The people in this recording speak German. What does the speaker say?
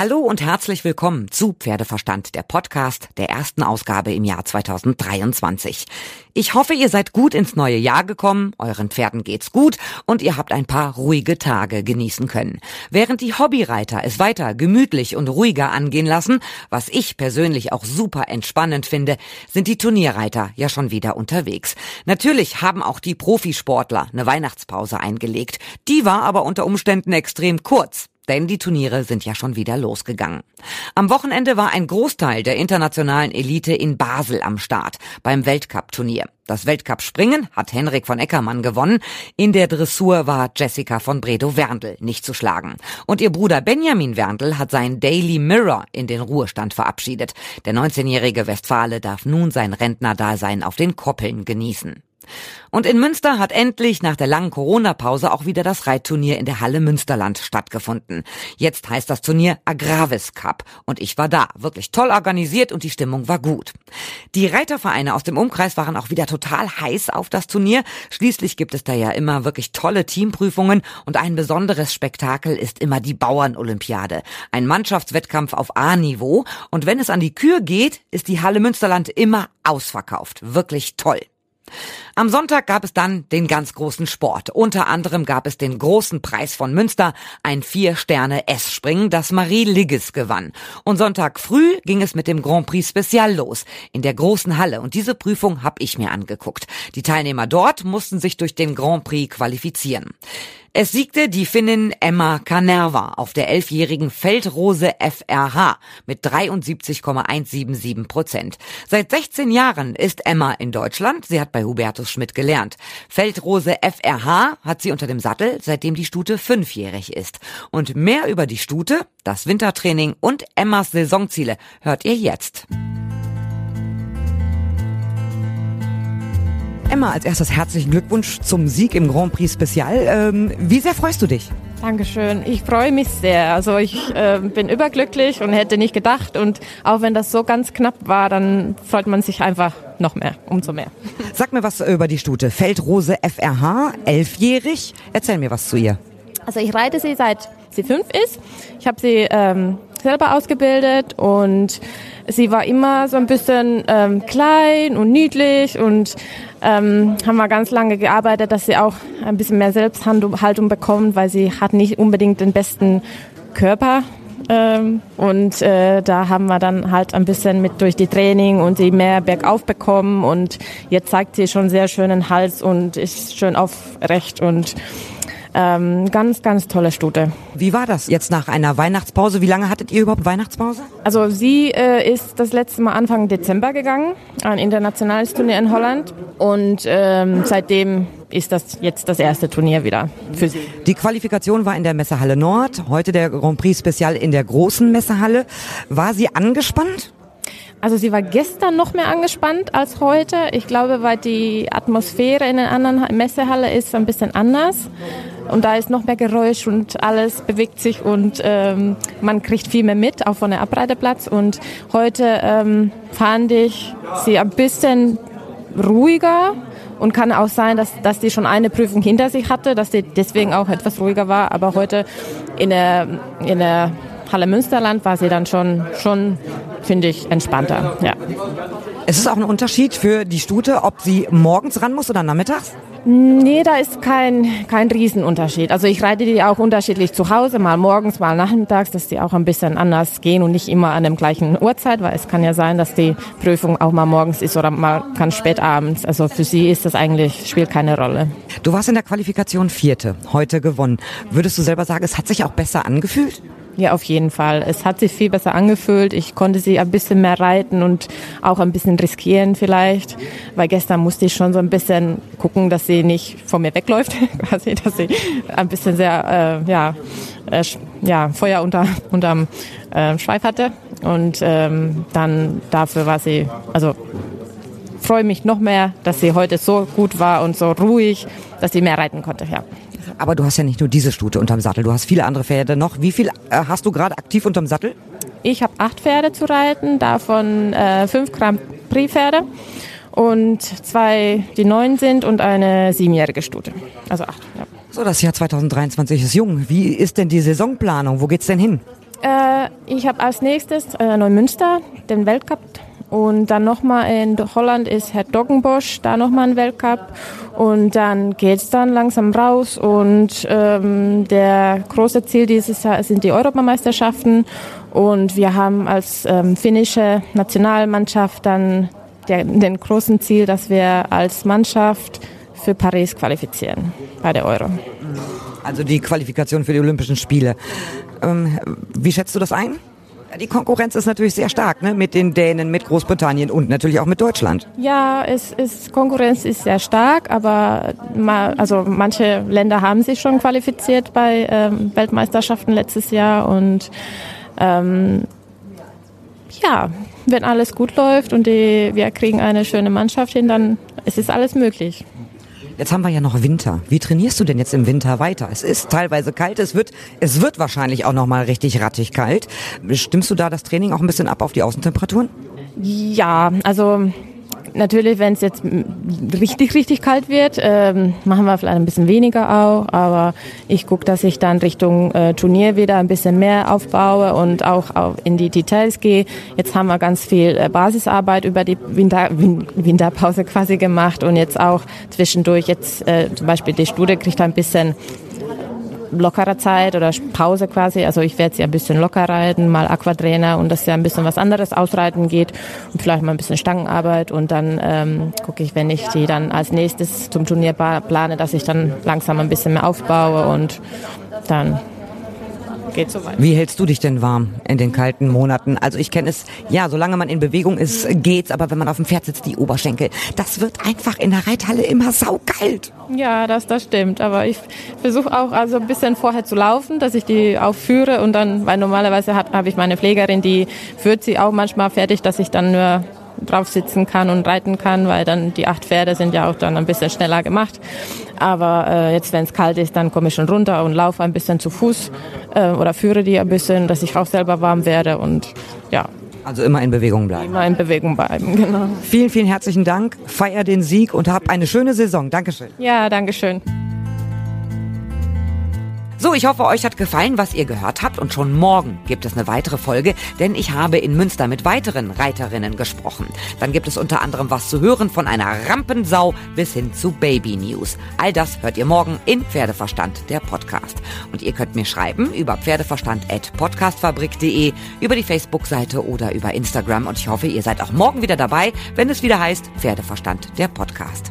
Hallo und herzlich willkommen zu Pferdeverstand, der Podcast der ersten Ausgabe im Jahr 2023. Ich hoffe, ihr seid gut ins neue Jahr gekommen, euren Pferden geht's gut und ihr habt ein paar ruhige Tage genießen können. Während die Hobbyreiter es weiter gemütlich und ruhiger angehen lassen, was ich persönlich auch super entspannend finde, sind die Turnierreiter ja schon wieder unterwegs. Natürlich haben auch die Profisportler eine Weihnachtspause eingelegt. Die war aber unter Umständen extrem kurz denn die Turniere sind ja schon wieder losgegangen. Am Wochenende war ein Großteil der internationalen Elite in Basel am Start beim Weltcup-Turnier. Das Weltcup-Springen hat Henrik von Eckermann gewonnen. In der Dressur war Jessica von Bredow-Werndl nicht zu schlagen. Und ihr Bruder Benjamin Werndl hat seinen Daily Mirror in den Ruhestand verabschiedet. Der 19-jährige Westfale darf nun sein Rentnerdasein auf den Koppeln genießen. Und in Münster hat endlich nach der langen Corona-Pause auch wieder das Reitturnier in der Halle Münsterland stattgefunden. Jetzt heißt das Turnier Agravis Cup und ich war da. Wirklich toll organisiert und die Stimmung war gut. Die Reitervereine aus dem Umkreis waren auch wieder total heiß auf das Turnier. Schließlich gibt es da ja immer wirklich tolle Teamprüfungen und ein besonderes Spektakel ist immer die Bauernolympiade. Ein Mannschaftswettkampf auf A-Niveau und wenn es an die Kür geht, ist die Halle Münsterland immer ausverkauft. Wirklich toll. Am Sonntag gab es dann den ganz großen Sport. Unter anderem gab es den großen Preis von Münster, ein Vier-Sterne-S-Springen, das Marie Ligges gewann. Und Sonntag früh ging es mit dem Grand Prix Spezial los, in der großen Halle. Und diese Prüfung habe ich mir angeguckt. Die Teilnehmer dort mussten sich durch den Grand Prix qualifizieren. Es siegte die Finnin Emma Kanerva auf der elfjährigen Feldrose FRH mit 73,177 Prozent. Seit 16 Jahren ist Emma in Deutschland. Sie hat bei Hubertus Schmidt gelernt. Feldrose FRH hat sie unter dem Sattel, seitdem die Stute fünfjährig ist. Und mehr über die Stute, das Wintertraining und Emmas Saisonziele hört ihr jetzt. Emma, als erstes herzlichen Glückwunsch zum Sieg im Grand Prix Spezial. Ähm, wie sehr freust du dich? Dankeschön. Ich freue mich sehr. Also ich äh, bin überglücklich und hätte nicht gedacht. Und auch wenn das so ganz knapp war, dann freut man sich einfach noch mehr, umso mehr. Sag mir was über die Stute. Feldrose FRH, elfjährig. Erzähl mir was zu ihr. Also ich reite sie seit sie fünf ist. Ich habe sie ähm, selber ausgebildet und sie war immer so ein bisschen ähm, klein und niedlich und ähm, haben wir ganz lange gearbeitet, dass sie auch ein bisschen mehr Selbsthaltung bekommt, weil sie hat nicht unbedingt den besten Körper. Ähm, und äh, da haben wir dann halt ein bisschen mit durch die Training und sie mehr bergauf bekommen und jetzt zeigt sie schon sehr schönen Hals und ist schön aufrecht und ähm, ganz, ganz tolle Stute. Wie war das jetzt nach einer Weihnachtspause? Wie lange hattet ihr überhaupt Weihnachtspause? Also sie äh, ist das letzte Mal Anfang Dezember gegangen, ein internationales Turnier in Holland. Und ähm, seitdem ist das jetzt das erste Turnier wieder für sie. Die Qualifikation war in der Messehalle Nord, heute der Grand Prix Spezial in der großen Messehalle. War sie angespannt? Also sie war gestern noch mehr angespannt als heute. Ich glaube, weil die Atmosphäre in der anderen Messehalle ist ein bisschen anders. Und da ist noch mehr Geräusch und alles bewegt sich und ähm, man kriegt viel mehr mit, auch von der Abreiteplatz. Und heute ähm, fand ich sie ein bisschen ruhiger und kann auch sein, dass, dass die schon eine Prüfung hinter sich hatte, dass sie deswegen auch etwas ruhiger war. Aber heute in der, in der Halle Münsterland war sie dann schon, schon finde ich, entspannter. Ja. Es ist auch ein Unterschied für die Stute, ob sie morgens ran muss oder nachmittags? Nee, da ist kein, kein Riesenunterschied. Also ich reite die auch unterschiedlich zu Hause, mal morgens, mal nachmittags, dass die auch ein bisschen anders gehen und nicht immer an dem gleichen Uhrzeit, weil es kann ja sein, dass die Prüfung auch mal morgens ist oder mal ganz spät abends. Also für sie ist das eigentlich, spielt keine Rolle. Du warst in der Qualifikation Vierte, heute gewonnen. Würdest du selber sagen, es hat sich auch besser angefühlt? Ja, auf jeden Fall. Es hat sich viel besser angefühlt. Ich konnte sie ein bisschen mehr reiten und auch ein bisschen riskieren vielleicht, weil gestern musste ich schon so ein bisschen gucken, dass sie nicht von mir wegläuft, quasi, dass sie ein bisschen sehr, äh, ja, äh, ja, Feuer unter, unterm äh, Schweif hatte und ähm, dann dafür war sie, also freue mich noch mehr, dass sie heute so gut war und so ruhig, dass sie mehr reiten konnte, ja. Aber du hast ja nicht nur diese Stute unterm Sattel, du hast viele andere Pferde noch. Wie viel äh, hast du gerade aktiv unterm Sattel? Ich habe acht Pferde zu reiten, davon äh, fünf Grand Prix Pferde und zwei, die neun sind und eine siebenjährige Stute. Also acht, ja. So, das Jahr 2023 ist jung. Wie ist denn die Saisonplanung? Wo geht's denn hin? Äh, ich habe als nächstes äh, Neumünster, den Weltcup. Und dann nochmal in Holland ist Herr Doggenbosch, da nochmal ein Weltcup. Und dann geht's dann langsam raus. Und ähm, der große Ziel dieses Jahr sind die Europameisterschaften. Und wir haben als ähm, finnische Nationalmannschaft dann der, den großen Ziel, dass wir als Mannschaft für Paris qualifizieren bei der Euro. Also die Qualifikation für die Olympischen Spiele. Ähm, wie schätzt du das ein? Die Konkurrenz ist natürlich sehr stark, ne? mit den Dänen, mit Großbritannien und natürlich auch mit Deutschland. Ja, es ist, Konkurrenz ist sehr stark, aber ma, also manche Länder haben sich schon qualifiziert bei ähm, Weltmeisterschaften letztes Jahr und ähm, ja, wenn alles gut läuft und die, wir kriegen eine schöne Mannschaft hin, dann ist es alles möglich. Jetzt haben wir ja noch Winter. Wie trainierst du denn jetzt im Winter weiter? Es ist teilweise kalt, es wird, es wird wahrscheinlich auch noch mal richtig rattig kalt. Stimmst du da das Training auch ein bisschen ab auf die Außentemperaturen? Ja, also Natürlich, wenn es jetzt richtig, richtig kalt wird, ähm, machen wir vielleicht ein bisschen weniger auch. Aber ich gucke, dass ich dann Richtung äh, Turnier wieder ein bisschen mehr aufbaue und auch, auch in die Details gehe. Jetzt haben wir ganz viel äh, Basisarbeit über die Winter, Win Winterpause quasi gemacht und jetzt auch zwischendurch jetzt äh, zum Beispiel die Studie kriegt ein bisschen lockerer Zeit oder Pause quasi. Also ich werde sie ein bisschen locker reiten, mal Aquatrainer und dass ja ein bisschen was anderes ausreiten geht und vielleicht mal ein bisschen Stangenarbeit und dann ähm, gucke ich, wenn ich die dann als nächstes zum Turnier plane, dass ich dann langsam ein bisschen mehr aufbaue und dann geht so Wie hältst du dich denn warm in den kalten Monaten? Also ich kenne es, ja, solange man in Bewegung ist, geht's, aber wenn man auf dem Pferd sitzt, die Oberschenkel, das wird einfach in der Reithalle immer saukalt. Ja, das, das stimmt. Aber ich versuche auch also ein bisschen vorher zu laufen, dass ich die aufführe und dann, weil normalerweise habe hab ich meine Pflegerin, die führt sie auch manchmal fertig, dass ich dann nur drauf sitzen kann und reiten kann, weil dann die acht Pferde sind ja auch dann ein bisschen schneller gemacht. Aber äh, jetzt, wenn es kalt ist, dann komme ich schon runter und laufe ein bisschen zu Fuß äh, oder führe die ein bisschen, dass ich auch selber warm werde und ja. Also immer in Bewegung bleiben. Immer in Bewegung bleiben, genau. Vielen, vielen herzlichen Dank. Feier den Sieg und hab eine schöne Saison. Dankeschön. Ja, Dankeschön. So, ich hoffe, euch hat gefallen, was ihr gehört habt und schon morgen gibt es eine weitere Folge, denn ich habe in Münster mit weiteren Reiterinnen gesprochen. Dann gibt es unter anderem was zu hören von einer Rampensau bis hin zu Baby News. All das hört ihr morgen in Pferdeverstand, der Podcast. Und ihr könnt mir schreiben über pferdeverstand.podcastfabrik.de, über die Facebook-Seite oder über Instagram und ich hoffe, ihr seid auch morgen wieder dabei, wenn es wieder heißt Pferdeverstand, der Podcast.